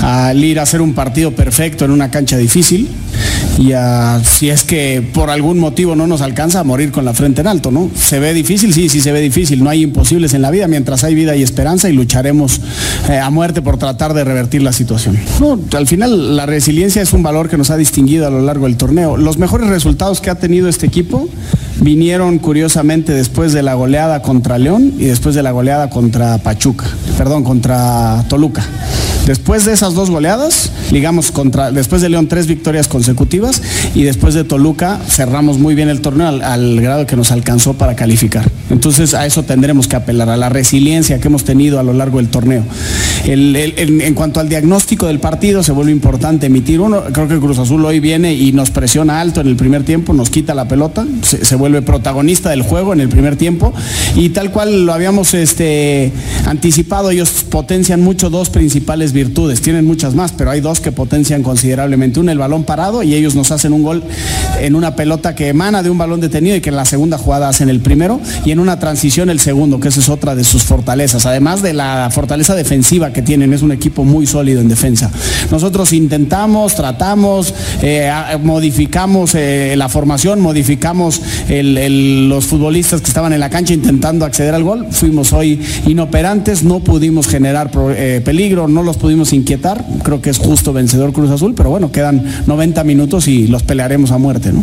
al ir a hacer un partido perfecto en una cancha difícil y a, si es que por algún motivo no nos alcanza a morir con la frente en alto, ¿no? ¿Se ve difícil? Sí, sí se ve difícil. No hay imposibles en la vida. Mientras hay vida y esperanza y lucharemos eh, a muerte por tratar de revertir la situación. No, al final la resiliencia es un valor que nos ha distinguido a lo largo del torneo. Los mejores resultados que ha tenido este equipo vinieron curiosamente después de la goleada contra León y después de la goleada contra Pachuca, perdón, contra Toluca. Después de esas dos goleadas, ligamos contra, después de León tres victorias consecutivas y después de Toluca cerramos muy bien el torneo al, grado que nos alcanzó para calificar. Entonces a eso tendremos que apelar, a la resiliencia que hemos tenido a lo largo del torneo. En cuanto al diagnóstico del partido, se vuelve importante emitir uno. Creo que Cruz Azul hoy viene y nos presiona alto en el primer tiempo, nos quita la pelota, se, se vuelve protagonista del juego en el primer tiempo y tal cual lo habíamos este, anticipado, ellos potencian mucho dos principales virtudes, tienen muchas más, pero hay dos que potencian considerablemente. Una, el balón parado y ellos nos hacen un gol en una pelota que emana de un balón detenido y que en la segunda jugada hacen el primero y en una transición el segundo, que esa es otra de sus fortalezas, además de la fortaleza defensiva que tienen, es un equipo muy sólido en defensa. Nosotros intentamos, tratamos, eh, modificamos eh, la formación, modificamos los futbolistas que estaban en la cancha intentando acceder al gol, fuimos hoy inoperantes, no pudimos generar eh, peligro, no los pudimos inquietar, creo que es justo vencedor Cruz Azul, pero bueno, quedan 90 minutos y los pelearemos a muerte, ¿no?